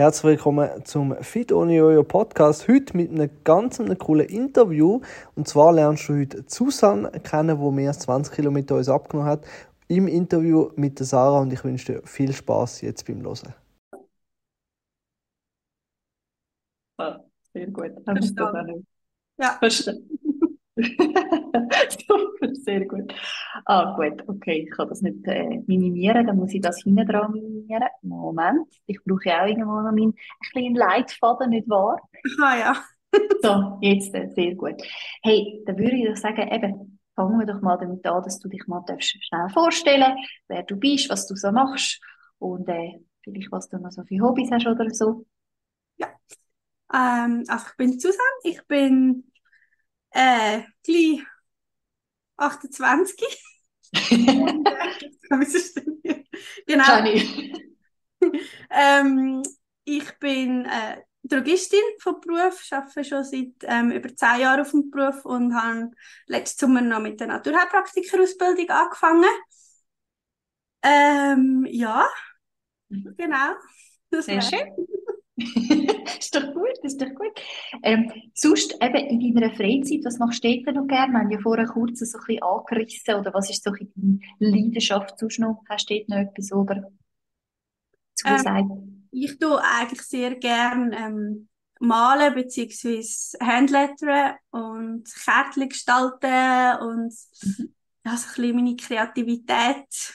Herzlich willkommen zum Fit Only Jojo Podcast. Heute mit einem ganz einem coolen Interview. Und zwar lernst du heute Susan kennen, die mehr als 20 Kilometer uns abgenommen hat. Im Interview mit der Sarah und ich wünsche dir viel Spaß jetzt beim Hören. Ah, sehr gut. Verstanden. Ja. Verstanden. Super, sehr gut. Ah, gut, okay, ich kann das nicht äh, minimieren, dann muss ich das hinten dran minimieren. Moment, ich brauche ja auch irgendwo noch meinen kleinen Leitfaden, nicht wahr? Ah ja. So, jetzt, äh, sehr gut. Hey, dann würde ich doch sagen, eben, fangen wir doch mal damit an, dass du dich mal darfst schnell vorstellen wer du bist, was du so machst und äh, vielleicht was du noch so für Hobbys hast oder so. Ja. Ähm, also ich bin Susan, ich bin äh, gleich 28. Und, äh, genau. Ähm, ich bin äh, Drogistin von Beruf, arbeite schon seit ähm, über zehn Jahren auf dem Beruf und habe letzten Sommer noch mit der Naturheilpraktikerausbildung angefangen. Ähm, ja, genau. Das Sehr schön. Ist doch gut, ist doch gut. Ähm, sonst eben in deiner Freizeit, was machst du denn noch gerne? Wir haben ja vorher kurz so ein bisschen angerissen, oder was ist so deine Leidenschaft sonst noch? Hast du dort noch etwas, oder? Zusagt? Ich tue eigentlich sehr gern ähm, malen beziehungsweise Handlettern und Kärtchen gestalten und Mhm. ja, so ein bisschen meine Kreativität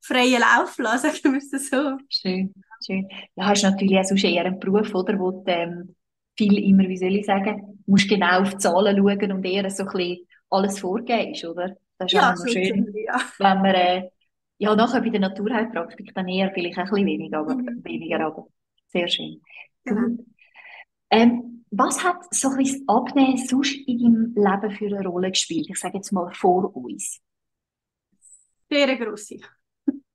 freien Lauf lassen, sagen wir es so. Schön, schön. Ja, hast natürlich auch sonst eher einen Beruf, oder, wo du ähm, viel immer, wie soll ich sagen, musst genau auf die Zahlen schauen und eher so ein bisschen alles vorgehst, oder? Das ist Ja, auch so noch schön. ziemlich, ja. wenn man, äh, ja, nachher bei der Naturheilpraktik dann eher vielleicht ein bisschen weniger, aber, Mhm. weniger, aber sehr schön. Genau. Ähm, was hat so ein bisschen das Abnehmen sonst in deinem Leben für eine Rolle gespielt? Ich sage jetzt mal vor uns. Sehr grosse.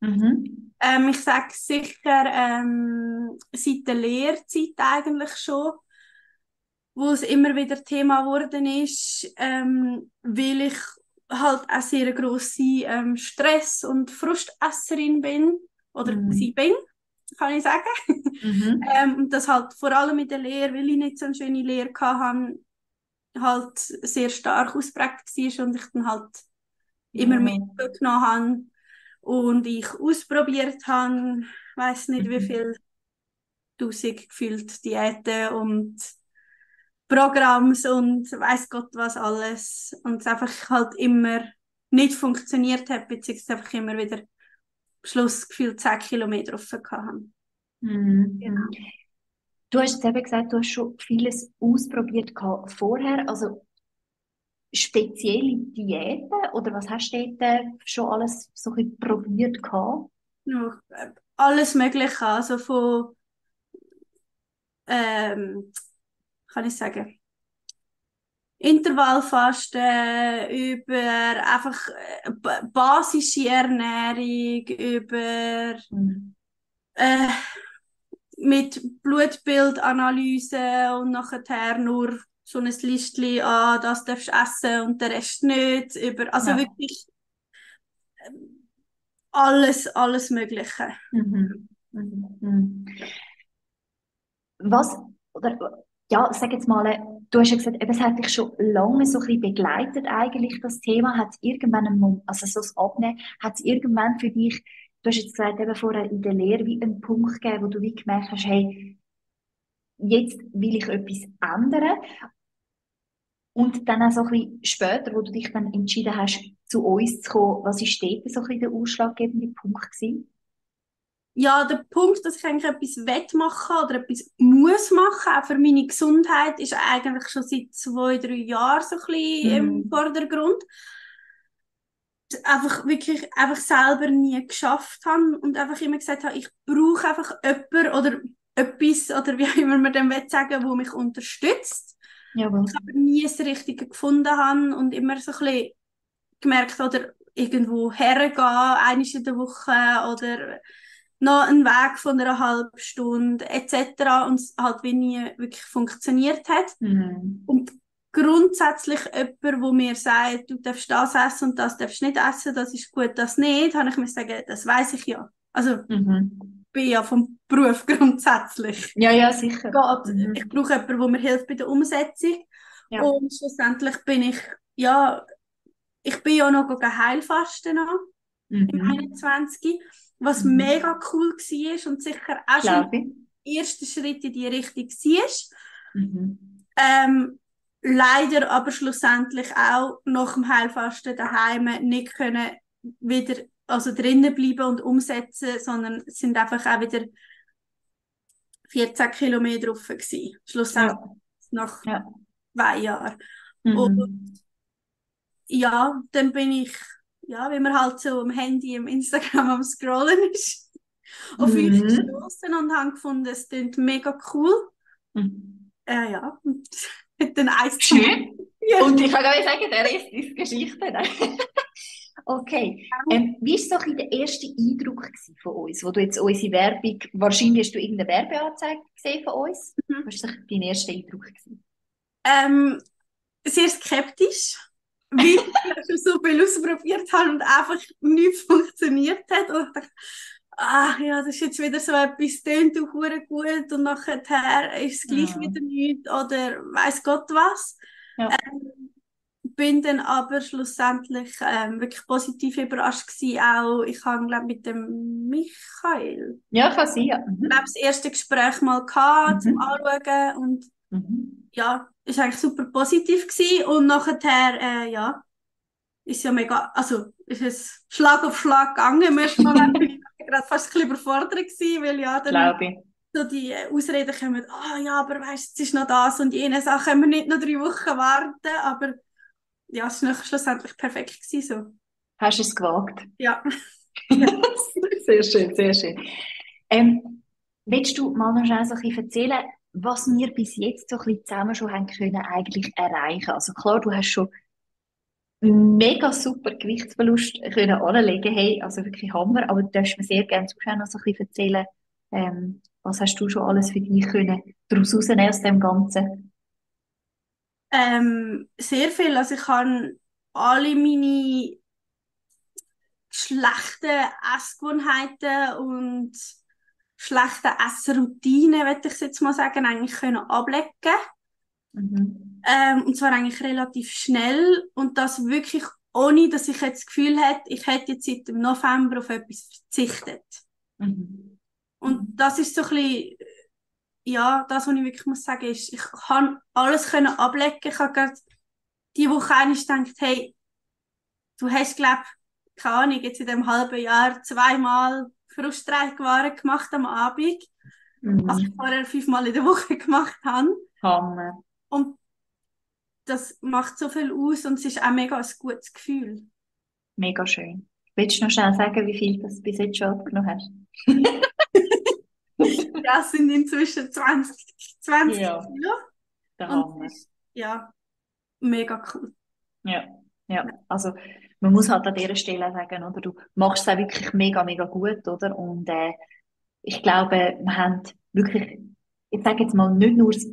Mhm. Ähm, ich sage sicher ähm, seit der Lehrzeit eigentlich schon, wo es immer wieder Thema geworden ist, ähm, weil ich halt auch sehr grosse ähm, Stress- und Frustesserin bin oder Mhm. sie bin, kann ich sagen. Mhm. Ähm, und das halt vor allem mit der Lehre, weil ich nicht so eine schöne Lehre hatte, halt sehr stark ausprägt war und ich dann halt immer Ja. mitgenommen habe und ich ausprobiert habe, weiß nicht wie Mhm. viel tausend gefühlt Diäten und Programms und weiß Gott was alles und es einfach halt immer nicht funktioniert hat, beziehungsweise einfach immer wieder am Schluss gefühlt 10 Kilometer offen hatte. Mhm. Genau. Du hast eben gesagt, du hast schon vieles ausprobiert vorher, also spezielle Diäten oder was hast du dort äh, schon alles so ein probiert gehabt? Ja, alles Mögliche, also von, ähm, kann ich sagen, Intervallfasten über einfach äh, ba- basische Ernährung, über Mhm. äh, mit Blutbildanalyse und nachher nur so ein Listchen an, das darfst du essen und den Rest nicht, über, also Ja. wirklich ähm, alles, alles Mögliche. Mhm. Mhm. Mhm. Was, oder, ja, sag jetzt mal, du hast ja gesagt, eben, es hat dich schon lange so ein bisschen begleitet eigentlich, das Thema. Hat es irgendwann einen Moment, also so das Abnehmen, hat es irgendwann für dich, du hast jetzt gesagt, eben vorher in der Lehre wie einen Punkt gegeben, wo du wie gemerkt hast, hey, jetzt will ich etwas ändern. Und dann auch so ein bisschen später, wo du dich dann entschieden hast, zu uns zu kommen, was ist dort so ein bisschen der ausschlaggebende Punkt gewesen? Ja, der Punkt, dass ich eigentlich etwas wettmachen oder etwas muss machen, auch für meine Gesundheit, ist eigentlich schon seit zwei, drei Jahren so ein bisschen im Mhm. Vordergrund. Einfach wirklich einfach selber nie geschafft habe und einfach immer gesagt habe, ich brauche einfach jemanden oder etwas oder wie immer man dem will sagen, wo mich unterstützt. Jawohl. Ich aber nie das Richtige gefunden habe und immer so ein bisschen gemerkt oder irgendwo hergehen, einmal in der Woche oder noch einen Weg von einer halben Stunde etc. und es halt wie nie wirklich funktioniert hat. Mhm. Und grundsätzlich jemand, wo mir sagt, du darfst das essen und das darfst nicht essen, das ist gut, das nicht, habe ich mir sagen, das weiß ich ja. Also Mhm. Bin ja vom Beruf grundsätzlich. Ja, ja, sicher. Mhm. Ich brauche jemanden, der mir hilft bei der Umsetzung. Ja. Und schlussendlich bin ich, ja, ich bin ja noch Heilfasten noch, mhm. im 21. Was mhm. mega cool war und sicher auch schon der erste Schritt in die Richtung war. Mhm. Ähm, leider aber schlussendlich auch nach dem Heilfasten daheim nicht können wieder also drinnen bleiben und umsetzen, sondern es sind einfach auch wieder 14 Kilometer drauf gewesen. Schlussendlich ja. nach ja. zwei Jahren. Mhm. Und ja, dann bin ich, ja, wie man halt so am Handy, im Instagram am Scrollen ist, auf mhm. euch gestoßen und habe gefunden, es klingt mega cool. Mhm. Äh, ja, und dann eins Schön. Ja. Und ich kann gar nicht sagen, der Rest ist Geschichte. Okay. Ähm, wie war so der erste Eindruck von uns, wo du jetzt unsere Werbung, wahrscheinlich hast du irgendeine Werbeanzeige gesehen von uns? Mhm. Was war dein erster Eindruck? Ähm, sehr skeptisch, weil ich schon so viel ausprobiert habe und einfach nichts funktioniert hat. Und ich dachte, ah ja, das ist jetzt wieder so etwas, tönt auch gut und nachher ist es gleich ja. wieder nichts oder weiß Gott was. Ja. Ähm, bin dann aber schlussendlich ähm, wirklich positiv überrascht gewesen, auch, ich habe, glaube mit dem Michael. Ja, kann sein, ja. Mhm. das erste Gespräch mal gehabt, mhm. zum Anschauen und mhm. ja, ist eigentlich super positiv gewesen und nachher, äh, ja, ist ja mega, also ist es Schlag auf Schlag gegangen. Bin ich gerade fast ein bisschen überfordert gewesen, weil ja dann so die Ausreden kommen, ah oh, ja, aber weißt, du, es ist noch das und jene Sache, können wir nicht noch drei Wochen warten, aber ja, es war schlussendlich perfekt gewesen, so. Hast du es gewagt? Ja. sehr schön, sehr schön. Ähm, willst du mal noch schnell so ein bisschen erzählen, was wir bis jetzt so ein bisschen zusammen schon haben können eigentlich erreichen? Also klar, du hast schon mega super Gewichtsverlust können anlegen. Hey, also wirklich Hammer. Aber du darfst mir sehr gerne zuschauen, noch so ein bisschen erzählen, ähm, was hast du schon alles für dich können daraus rausnehmen aus dem Ganzen? Ähm, sehr viel. Also ich habe alle meine schlechten Essgewohnheiten und schlechten Essroutinen, würde ich jetzt mal sagen, eigentlich können ablegen. Mhm. Ähm, und zwar eigentlich relativ schnell und das wirklich ohne, dass ich jetzt das Gefühl hätte, ich hätte jetzt seit dem November auf etwas verzichtet. Mhm. Und das ist so ein bisschen, ja, das, was ich wirklich muss sagen, ist, ich kann alles können ablegen. Ich habe gerade die Woche eigentlich gedacht, hey, du hast, glaube keine Ahnung, jetzt in dem halben Jahr zweimal Frustreichwaren gemacht am Abend, mhm. was ich vorher fünfmal in der Woche gemacht habe. Hammer. Und das macht so viel aus und es ist auch mega ein gutes Gefühl. Mega schön. Willst du noch schnell sagen, wie viel du bis jetzt schon abgenommen hast? ja, es sind inzwischen 20, 20 ja. Kilo. Der und ist, ja, mega cool. Ja, ja. Also man muss halt an dieser Stelle sagen, oder du machst es auch wirklich mega, mega gut, oder? Und äh, ich glaube, wir haben wirklich, ich sage jetzt mal, nicht nur das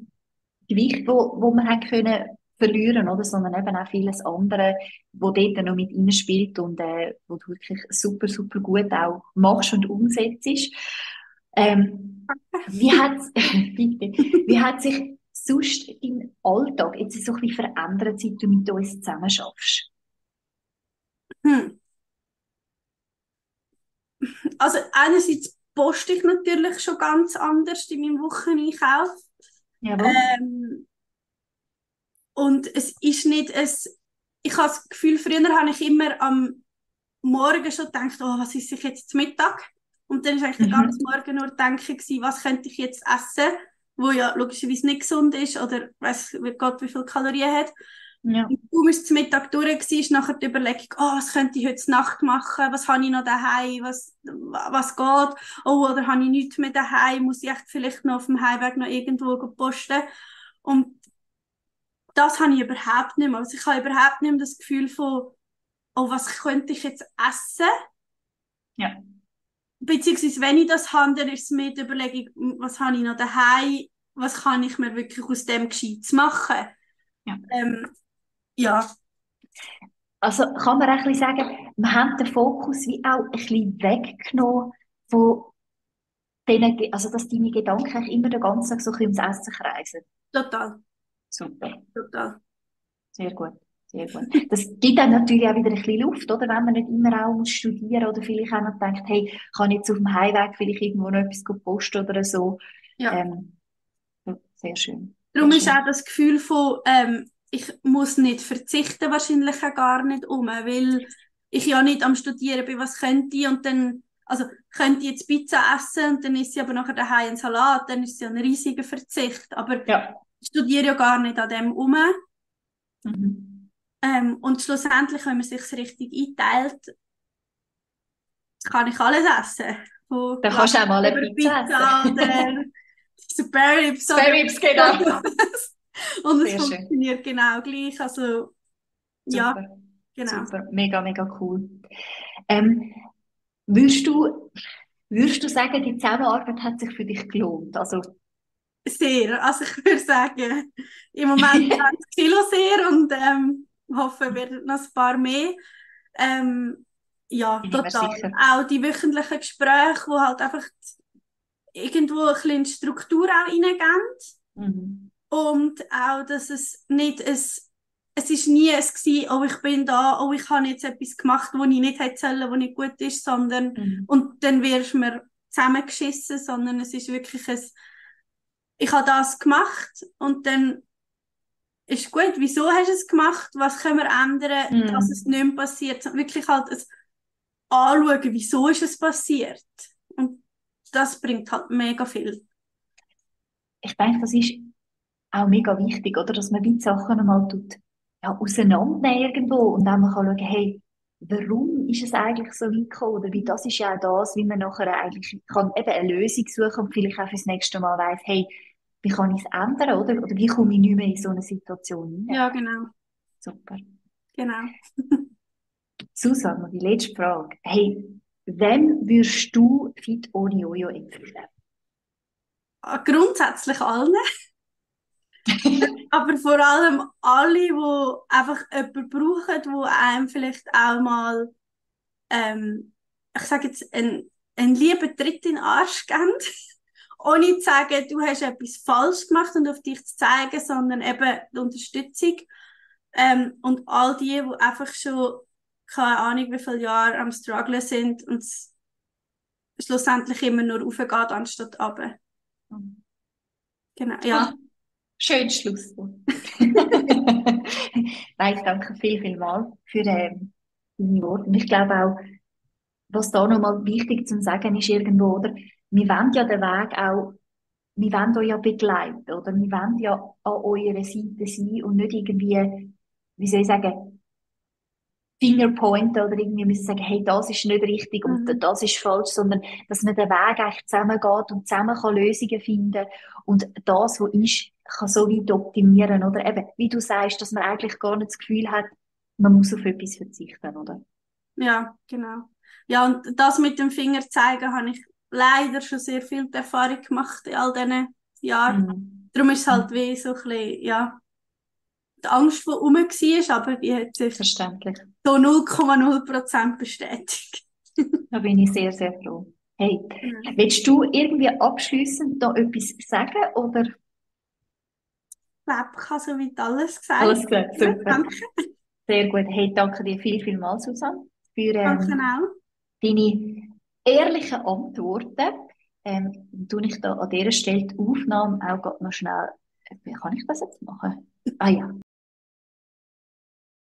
Gewicht, wo, wo wir haben können verlieren, oder? Sondern eben auch vieles andere, wo dort noch mit spielt und äh, wo du wirklich super, super gut auch machst und umsetzt. Ähm, wie hat wie hat sich sonst dein Alltag jetzt so ein bisschen verändert, seit du mit uns zusammen schaffst? Hm. Also einerseits poste ich natürlich schon ganz anders in meinem Wocheneinkauf. Ähm, und es ist nicht ein, ich habe das Gefühl, früher habe ich immer am Morgen schon gedacht, oh, was ist ich jetzt zum Mittag? Und dann war eigentlich mhm. den ganzen Morgen nur denken, was könnte ich jetzt essen, wo ja logischerweise nicht gesund ist oder weiß Gott, wie viele Kalorien hat. Ja. Und kaum ist zum Mittag durch war, nachher die Überlegung, oh, was könnte ich heute Nacht machen, was habe ich noch daheim, was, was geht, oh, oder habe ich nichts mehr daheim, muss ich echt vielleicht noch auf dem Heimweg noch irgendwo posten. Und das habe ich überhaupt nicht mehr. Also ich habe überhaupt nicht mehr das Gefühl von, oh, was könnte ich jetzt essen? Ja. Beziehungsweise, wenn ich das habe, dann ist es mir die Überlegung, was habe ich noch daheim, was kann ich mir wirklich aus dem Gescheites machen? Ja. Ähm, ja. Also kann man ein sagen, wir haben den Fokus wie auch ein bisschen weggenommen von denen, also dass deine Gedanken immer den ganzen Tag so ums Essen kreisen. Total, Super, total. sehr gut. Sehr gut. Das gibt dann natürlich auch wieder ein bisschen Luft, oder? Wenn man nicht immer auch muss studieren oder vielleicht auch noch denkt, hey, kann ich jetzt auf dem Heimweg vielleicht irgendwo noch etwas posten oder so. Ja. Ähm, sehr schön. Darum Sehr ist schön. auch das Gefühl von, ähm, ich muss nicht verzichten, wahrscheinlich auch gar nicht um, weil ich ja nicht am Studieren bin, was könnte ich und dann, also könnte ich jetzt Pizza essen und dann ist sie aber nachher daheim ein Salat, dann ist sie ja ein riesiger Verzicht. Aber Ja. ich studiere ja gar nicht an dem um. Mhm. Ähm, und schlussendlich, wenn man sich richtig einteilt, kann ich alles essen. Von Dann kannst du auch mal eine Pizza Pizza oder Spare Ribs Spare Ribs, genau. Und es Sehr schön. funktioniert genau gleich. Also, ja, Super. genau. Super, mega, mega cool. Ähm, würdest du, würdest du sagen, die Zusammenarbeit hat sich für dich gelohnt? Also, Sehr. Also ich würde sagen, im Moment 20 Kilo sehr und ähm, hoffe, es werden noch ein paar mehr. Ähm, ja, total. Auch die wöchentlichen Gespräche, wo halt einfach irgendwo ein bisschen Struktur auch reingeben. mhm. Und auch, dass es nicht ein, es ist nie es gewesen, oh, ich bin da, oh, ich habe jetzt etwas gemacht, wo ich nicht hätte sollen, wo nicht gut ist, sondern, Mhm. und dann wirst du mir zusammengeschissen, sondern es ist wirklich ein, ich habe das gemacht und dann ist gut, wieso hast du es gemacht, was können wir ändern, Mhm. dass es nicht mehr passiert, sondern wirklich halt ein Anschauen, wieso ist es passiert. Und das bringt halt mega viel. Ich denke, das ist auch mega wichtig, oder? Dass man wie die Sachen einmal tut, ja, auseinandernehmen irgendwo und dann man kann schauen, hey, warum ist es eigentlich so weit gekommen? Oder wie, das ist ja auch das, wie man nachher eigentlich kann eben eine Lösung suchen und vielleicht auch fürs nächste Mal weiss, hey, wie kann ich es ändern, oder? Oder wie komme ich nicht mehr in so eine Situation rein? Ja, genau, Super. genau. Susanne, die letzte Frage. Hey, wem würdest du Fit Oni Ojo empfehlen? Ah, Grundsätzlich allen. Aber vor allem alle, die einfach jemanden brauchen, wo einem vielleicht auch mal, ähm, ich sage jetzt, einen, einen lieben Tritt in den Arsch geben. Ohne zu sagen, du hast etwas falsch gemacht und auf dich zu zeigen, sondern eben die Unterstützung. Ähm, und all die, die einfach schon, keine Ahnung, wie viele Jahre am Strugglen sind und es schlussendlich immer nur raufgeht, anstatt runter. Genau, ja. Schönes Schlusswort. Nein, ich danke viel, viel mal für ähm, deine Worte. Und ich glaube auch, was da nochmal wichtig zu sagen ist irgendwo, oder? Wir wollen ja den Weg auch, wir wollen euch ja begleiten, oder? Wir wollen ja an eurer Seite sein und nicht irgendwie, wie soll ich sagen, Fingerpointen oder irgendwie müssen sagen, hey, das ist nicht richtig und Mhm. das ist falsch, sondern dass man den Weg eigentlich zusammengeht und zusammen kann Lösungen finden und das, was ist, kann so weit optimieren, oder? Eben, wie du sagst, dass man eigentlich gar nicht das Gefühl hat, man muss auf etwas verzichten, oder? Ja, genau. Ja, und das mit dem Finger zeigen habe ich leider schon sehr viel Erfahrung gemacht in all diesen Jahren. Mhm. Darum ist es halt wie so ein bisschen, ja, die Angst, die rum war, aber die hat sich Verständlich. so 0,0% bestätigt. Da bin ich sehr, sehr froh. Hey, Genau. willst du irgendwie abschließend noch etwas sagen, oder? Ich glaube, ich habe soweit alles gesagt. Alles gesagt, super. danke. Sehr gut. Hey, danke dir viel, viel mal, Susanne, für Danke ähm, auch. deine ehrlichen Antworten. Ähm, tue ich da an dieser Stelle die Aufnahme auch noch schnell, wie kann ich das jetzt machen? Ah ja,